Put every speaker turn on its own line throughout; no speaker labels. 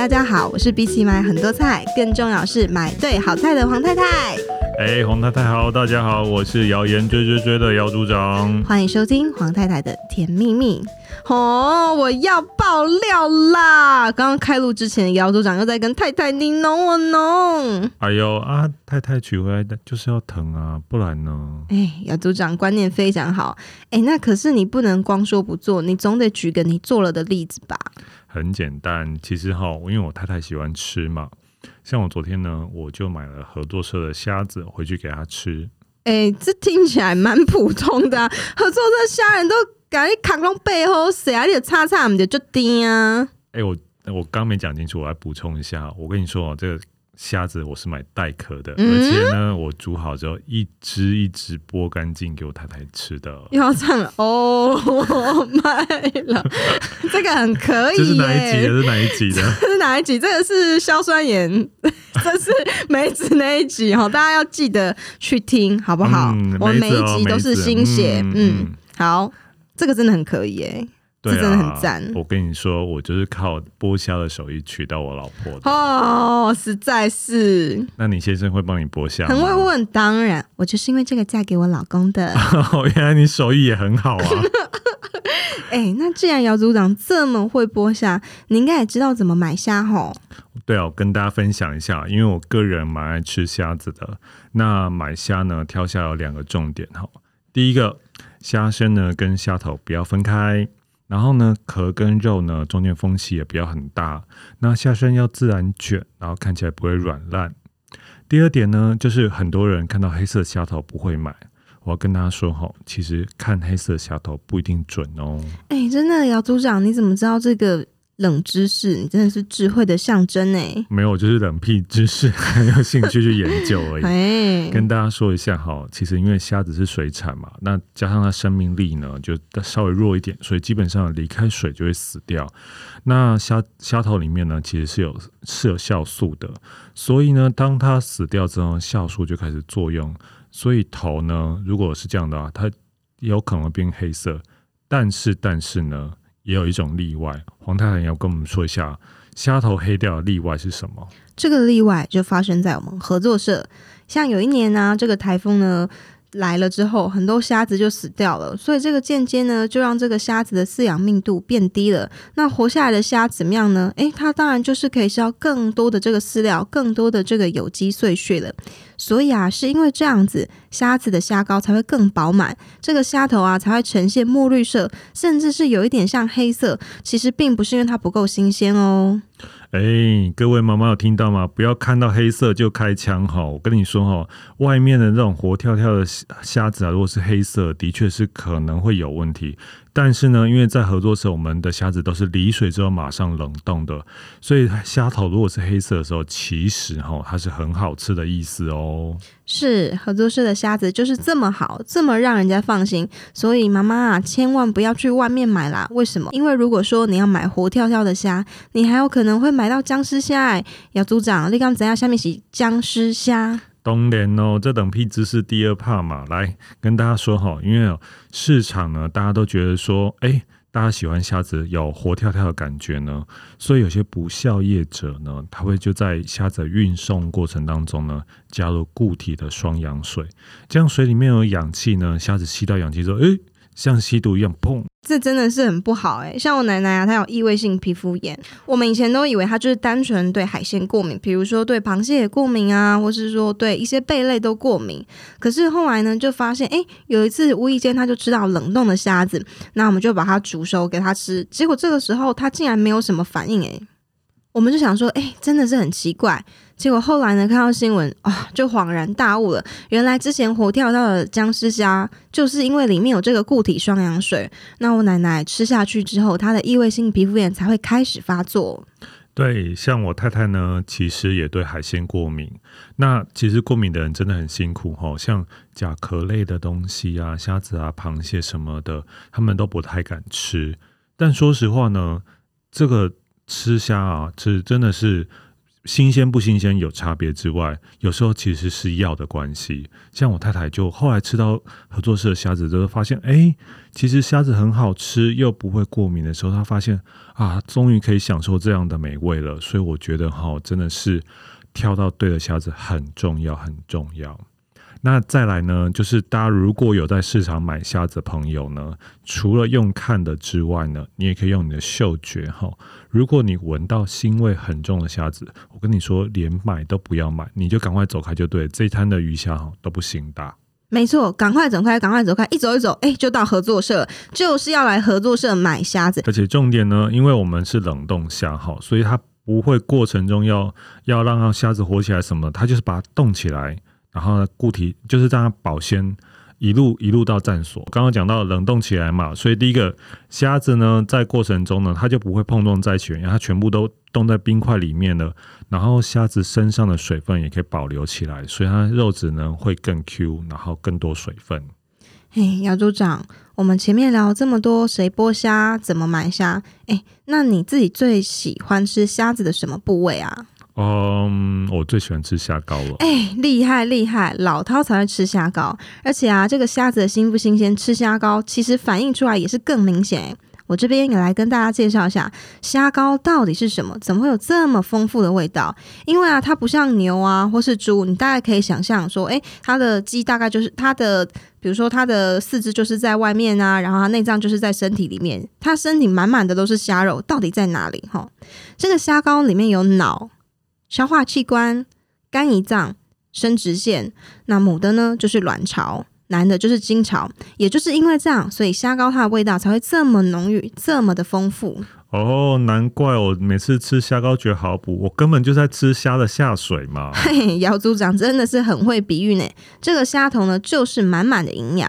大家好，我是比起买很多菜，更重要是买对好菜的黄太太。
哎，黄太太好，大家好，我是谣言追追追的姚组长，
欢迎收听黄太太的甜蜜蜜。哦，我要爆料啦！刚刚开录之前，姚组长又在跟太太你侬我侬。
哎呦啊，太太娶回来的就是要疼啊，不然呢？
哎，姚组长观念非常好。哎，那可是你不能光说不做，你总得举个你做了的例子吧？
很简单，其实哈，因为我太太喜欢吃嘛。像我昨天呢，我就买了合作社的虾子回去给她吃。
哎、欸，这听起来蛮普通的、啊，合作社虾仁都感觉扛拢背后，谁啊？你的叉叉，我们就就丁啊。
哎、欸，我我刚没讲清楚，我来补充一下。我跟你说哦，这个。虾子我是买带壳的，嗯、而且呢，我煮好之后一只一只剥干净给我太太吃的。
要唱了哦，卖了，这个很可以。
这是哪一集的？这是哪一集的？
这是哪一集？这个是硝酸盐，这是梅子那一集哈，大家要记得去听好不好？嗯哦、我们每一集都是新血，嗯，嗯，好，这个真的很可以耶。对啊，这真的很赞！
我跟你说，我就是靠剥虾的手艺娶到我老婆的
哦，实在是。
那你先生会帮你剥虾？
很会问，当然，我就是因为这个嫁给我老公的。
哦，原来你手艺也很好啊！
哎、欸，那既然姚组长这么会剥虾，你应该也知道怎么买虾吼？
对啊，我跟大家分享一下，因为我个人蛮爱吃虾子的。那买虾呢，挑虾有两个重点哈。第一个，虾身呢跟虾头不要分开。然后呢，壳跟肉呢中间缝隙也不要很大。那下身要自然卷，然后看起来不会软烂。第二点呢，就是很多人看到黑色虾头不会买。我要跟大家说哈，其实看黑色虾头不一定准哦。
哎，真的，姚组长，你怎么知道这个？冷知识，你真的是智慧的象征哎！
没有，就是冷僻知识，很有兴趣去研究而已。哎，跟大家说一下哈，其实因为虾子是水产嘛，那加上它生命力呢就稍微弱一点，所以基本上离开水就会死掉。那虾虾头里面呢，其实是有是有酵素的，所以呢，当它死掉之后，酵素就开始作用，所以头呢，如果是这样的话，它有可能变黑色。但是，但是呢？也有一种例外，黄太太要跟我们说一下，虾头黑掉的例外是什么？
这个例外就发生在我们合作社，像有一年呢、这个台风呢。来了之后，很多虾子就死掉了，所以这个间接呢，就让这个虾子的饲养密度变低了。那活下来的虾怎么样呢？诶，它当然就是可以吃到更多的这个饲料，更多的这个有机碎屑了。所以啊，是因为这样子，虾子的虾膏才会更饱满，这个虾头啊才会呈现墨绿色，甚至是有一点像黑色。其实并不是因为它不够新鲜哦。
哎，各位妈妈有听到吗？不要看到黑色就开枪哈！我跟你说哈，外面的这种活跳跳的虾子啊，如果是黑色，的确是可能会有问题。但是呢，因为在合作社，我们的虾子都是离水之后马上冷冻的，所以虾头如果是黑色的时候，其实哈它是很好吃的意思哦。
是合作社的虾子就是这么好，这么让人家放心，所以妈妈啊，千万不要去外面买啦。为什么？因为如果说你要买活跳跳的虾，你还有可能会买到僵尸虾。哎，姚组长，你刚怎样？下面是僵尸虾。
当然哦，这等屁知识第二怕嘛，来跟大家说哈，因为市场呢，大家都觉得说，哎，大家喜欢虾子有活跳跳的感觉呢，所以有些不孝业者呢，他会就在虾子运送过程当中呢，加入固体的双氧水，这样水里面有氧气呢，虾子吸到氧气之后，哎。像吸毒一样，砰！
这真的是很不好哎。像我奶奶啊，她有异位性皮肤炎，我们以前都以为她就是单纯对海鲜过敏，比如说对螃蟹也过敏啊，或是说对一些贝类都过敏。可是后来呢，就发现，哎，有一次无意间她就吃到冷冻的虾子，那我们就把它煮熟给她吃，结果这个时候她竟然没有什么反应哎。我们就想说，哎，真的是很奇怪。结果后来呢，看到新闻啊、就恍然大悟了。原来之前活跳到的僵尸虾，就是因为里面有这个固体双氧水。那我奶奶吃下去之后，她的异位性皮肤炎才会开始发作。
对，像我太太呢，其实也对海鲜过敏。那其实过敏的人真的很辛苦哈，像甲壳类的东西啊，虾子啊、螃蟹什么的，他们都不太敢吃。但说实话呢，这个。吃虾啊，这真的是新鲜不新鲜有差别之外，有时候其实是药的关系。像我太太就后来吃到合作社的虾子，之后发现，哎，其实虾子很好吃，又不会过敏的时候，她发现啊，终于可以享受这样的美味了。所以我觉得哈，真的是挑到对的虾子很重要，很重要。那再来呢，就是大家如果有在市场买虾子的朋友呢，除了用看的之外呢，你也可以用你的嗅觉哈。如果你闻到腥味很重的虾子，我跟你说，连买都不要买，你就赶快走开就对。这一摊的鱼虾哈都不行的。
没错，赶快走开，赶快走开，一走一走，哎，就到合作社，就是要来合作社买虾子。
而且重点呢，因为我们是冷冻虾哈，所以它不会过程中要要让虾子活起来什么，它就是把它冻起来。然后，固体就是让它保鲜，一路一路到站所。刚刚讲到冷冻起来嘛，所以第一个虾子呢，在过程中呢，它就不会碰撞在一起，因为它全部都冻在冰块里面了。然后虾子身上的水分也可以保留起来，所以它肉质呢会更 Q，然后更多水分。
嘿，姚组长，我们前面聊这么多，谁剥虾，怎么买虾？哎，那你自己最喜欢吃虾子的什么部位啊？
嗯，我最喜欢吃虾膏了。
哎，厉害厉害，老饕才会吃虾膏。而且啊，这个虾子的新不新鲜，吃虾膏其实反映出来也是更明显。我这边也来跟大家介绍一下虾膏到底是什么，怎么会有这么丰富的味道？因为啊，它不像牛啊或是猪，你大概可以想象说，哎，它的鸡大概就是它的，比如说它的四肢就是在外面啊，然后它内脏就是在身体里面，它身体满满的都是虾肉，到底在哪里？哈，这个虾膏里面有脑。消化器官、肝胰脏、生殖腺，那母的呢就是卵巢，男的就是精巢。也就是因为这样，所以虾膏它的味道才会这么浓郁，这么的丰富。
哦，难怪我每次吃虾膏觉得好补，我根本就在吃虾的下水嘛。
嘿嘿，姚组长真的是很会比喻呢。这个虾头呢，就是满满的营养。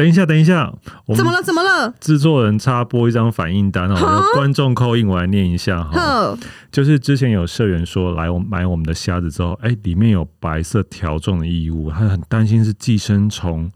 等一下，等一下，我们
怎么了？怎么了？
制作人插播一张反应单哦，有观众扣印，我来念一下哈。就是之前有社员说来我买我们的虾子之后，哎，里面有白色条状的异物，他很担心是寄生虫。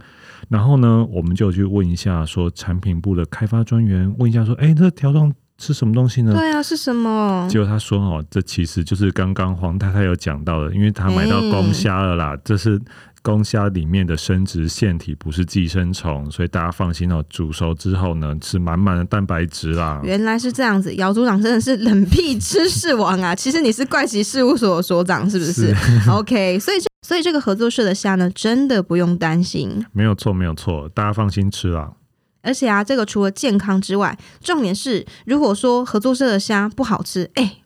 然后呢，我们就去问一下，说产品部的开发专员问一下，说，哎，这条状是什么东西呢？
对啊，是什么？
结果他说，哦，这其实就是刚刚黄太太有讲到的，因为他买到公虾了啦，这是。公虾里面的生殖腺体不是寄生虫，所以大家放心哦。煮熟之后呢，吃满满的蛋白质啦。
原来是这样子，姚组长真的是冷僻知识王啊！其实你是怪奇事务所所长，是不是，是？OK，所以所以这个合作社的虾呢，真的不用担心。
没有错，没有错，大家放心吃啦。
而且啊，这个除了健康之外，重点是，如果说合作社的虾不好吃，哎、欸。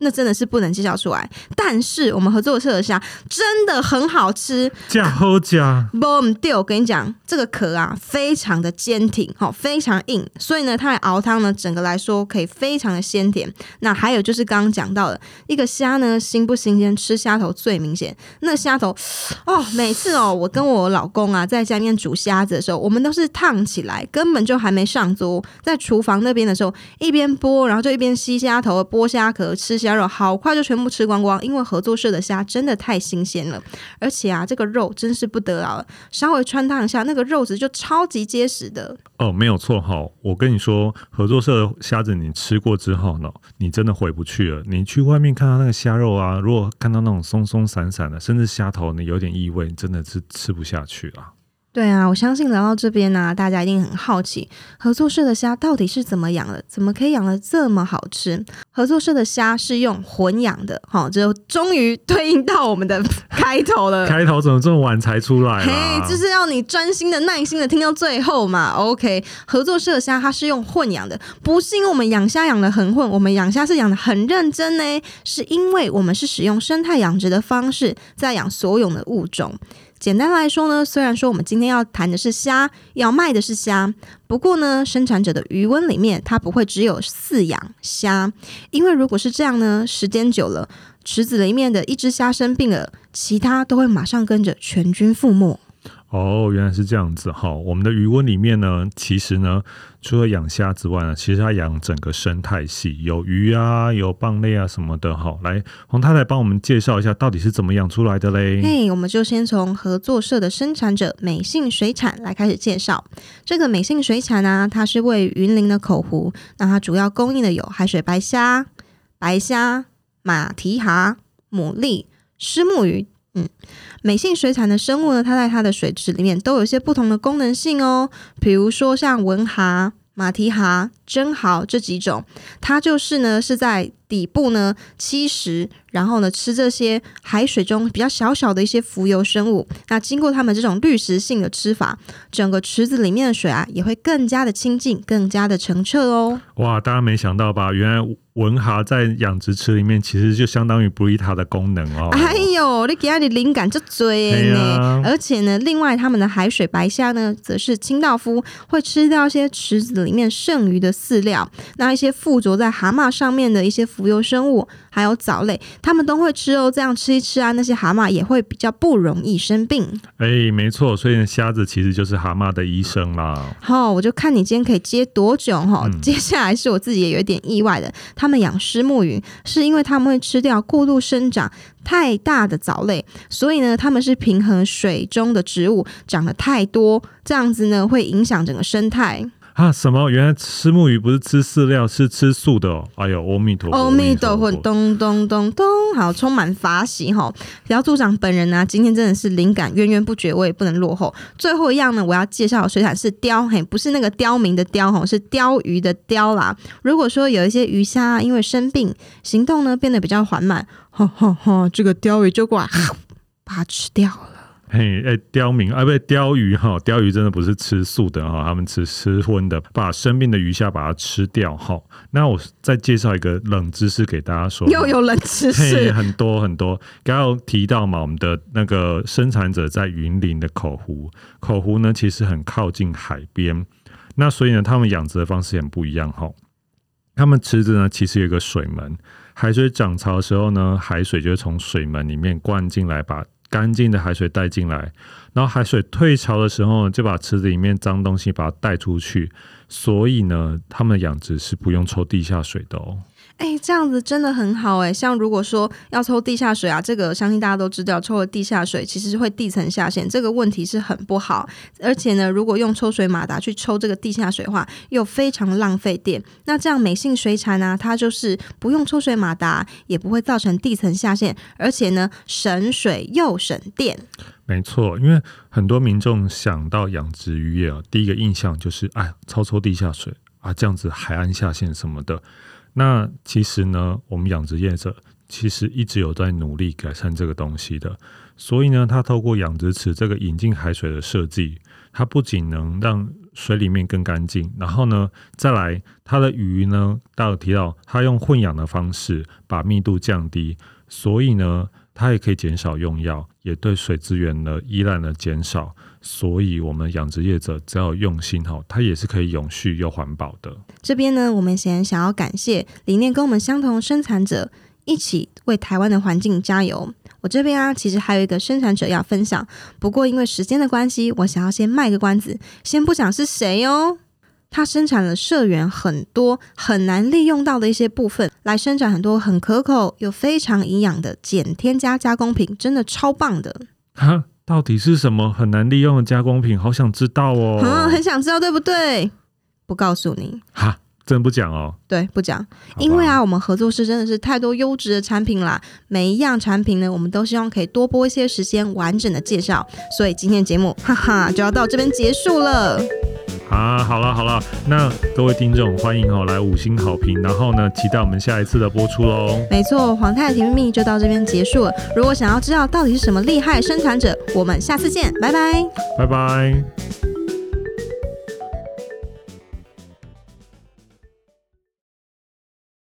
那真的是不能介绍出来，但是我们合作社的虾真的很好吃，
假好假。
不对，我跟你讲，这个壳啊非常的坚挺，好，非常硬，所以呢，它来熬汤呢，整个来说可以非常的鲜甜。那还有就是刚刚讲到的一个虾呢，新不新鲜，吃虾头最明显。那虾头哦，每次哦，我跟我老公啊在家里面煮虾子的时候，我们都是烫起来，根本就还没上桌，在厨房那边的时候，一边剥，然后就一边吸虾头、剥虾壳、吃虾。虾肉好快就全部吃光光，因为合作社的虾真的太新鲜了，而且啊，这个肉真是不得了了，稍微穿烫一下，那个肉质就超级结实的。
哦，没有错哈，我跟你说，合作社的虾子你吃过之后呢，你真的回不去了。你去外面看到那个虾肉啊，如果看到那种松松散散的，甚至虾头你有点异味，你真的是吃不下去了。
对啊，我相信聊到这边呢、啊，大家一定很好奇，合作社的虾到底是怎么养的？怎么可以养的这么好吃？合作社的虾是用混养的，好，就终于对应到我们的 开头了。
开头怎么这么晚才出来？嘿，
就是要你专心的、耐心的听到最后嘛。OK，合作社的虾它是用混养的，不是因为我们养虾养的很混，我们养虾是养的很认真呢，是因为我们是使用生态养殖的方式在养所有的物种。简单来说呢，虽然说我们今天要谈的是虾，要卖的是虾，不过呢，生产者的余温里面它不会只有饲养虾，因为如果是这样呢，时间久了，池子里面的一只虾生病了，其他都会马上跟着全军覆没。
哦，原来是这样子哈。我们的鱼塭里面呢，其实呢，除了养虾之外呢，其实它养整个生态系，有鱼啊，有蚌类啊什么的哈。来，黄太太帮我们介绍一下，到底是怎么养出来的嘞？
嘿，我们就先从合作社的生产者美信水产来开始介绍。这个美信水产呢，它是位于云林的口湖，那它主要供应的有海水白虾、白虾、马蹄蛤、牡蛎、虱目鱼。嗯，美性水产的生物呢，它在它的水质里面都有一些不同的功能性哦。比如说像文蛤、马蹄蛤、真蚝这几种，它就是呢是在底部呢吸食。然后呢，吃这些海水中比较小小的一些浮游生物。那经过他们这种滤食性的吃法，整个池子里面的水啊，也会更加的清净，更加的澄澈哦。
哇，大家没想到吧？原来文蛤在养殖池里面，其实就相当于布利塔的功能哦。
哎呦，你给他的灵感就追呢。啊、而且呢，另外他们的海水白虾呢，则是清道夫，会吃掉一些池子里面剩余的饲料。那一些附着在蛤蟆上面的一些浮游生物，还有藻类。它们都会吃哦，这样吃一吃啊，那些蛤蟆也会比较不容易生病。
哎、欸，没错，所以虾子其实就是蛤蟆的医生啦。
好、哦，我就看你今天可以接多久哈。嗯、接下来是我自己也有点意外的，他们养虱目鱼是因为他们会吃掉过度生长太大的藻类，所以呢，他们是平衡水中的植物长得太多，这样子呢会影响整个生态。
啊，什么？原来吃木鱼不是吃饲料，是吃素的哦！哎呦，阿弥陀佛，
阿弥陀佛，咚咚咚咚，好，充满法喜哈！姚组长本人呢、啊，今天真的是灵感源源不绝，我也不能落后。最后一样呢，我要介绍的水产是鲷，嘿，不是那个刁民的刁吼，是鲷鱼的鲷啦。如果说有一些鱼虾、啊、因为生病，行动呢变得比较缓慢，哈哈哈，这个鲷鱼就过来，把它吃掉了。
嘿，哎，刁民啊，不对，鲷鱼哈，鲷鱼真的不是吃素的哈，他们吃吃荤的，把生病的鱼虾把它吃掉哈。那我再介绍一个冷知识给大家说，
又有冷知识，
很多很多。刚刚有提到嘛，我们的那个生产者在云林的口湖，口湖呢其实很靠近海边，那所以呢，他们养殖的方式很不一样哈。他们池子呢其实有一个水门，海水涨潮的时候呢，海水就会从水门里面灌进来，把干净的海水带进来，然后海水退潮的时候，就把池子里面脏东西把它带出去。所以呢，他们的养殖是不用抽地下水的哦。
哎，这样子真的很好哎。像如果说要抽地下水啊，这个相信大家都知道，抽了地下水其实是会地层下陷，这个问题是很不好。而且呢，如果用抽水马达去抽这个地下水的话，又非常浪费电。那这样美性水产呢，它就是不用抽水马达，也不会造成地层下陷，而且呢，省水又省电。
没错，因为很多民众想到养殖渔业啊，第一个印象就是哎，抽抽地下水啊，这样子海岸下陷什么的。那其实呢，我们养殖业者其实一直有在努力改善这个东西的。所以呢，它透过养殖池这个引进海水的设计，它不仅能让水里面更干净，然后呢，再来它的鱼呢，大家提到它用混养的方式把密度降低，所以呢，它也可以减少用药，也对水资源的依赖呢减少。所以，我们养殖业者只要用心哈，它也是可以永续又环保的。
这边呢，我们先想要感谢理念跟我们相同生产者，一起为台湾的环境加油。我这边啊，其实还有一个生产者要分享，不过因为时间的关系，我想要先卖个关子，先不讲是谁哦。它生产了社员很多很难利用到的一些部分，来生产很多很可口又非常营养的减添加加工品，真的超棒的。
哈到底是什么很难利用的加工品？好想知道哦！
啊，很想知道，对不对？不告诉你。
哈，真不讲哦。
对，不讲，因为啊，我们合作社真的是太多优质的产品啦。每一样产品呢，我们都希望可以多播一些时间，完整的介绍。所以今天节目，哈哈，就要到这边结束了。
啊，好了好了，那各位听众欢迎哦来五星好评，然后呢，期待我们下一次的播出喽。
没错，皇太太甜蜜蜜就到这边结束了。如果想要知道到底是什么厉害生产者，我们下次见，拜拜，
拜拜。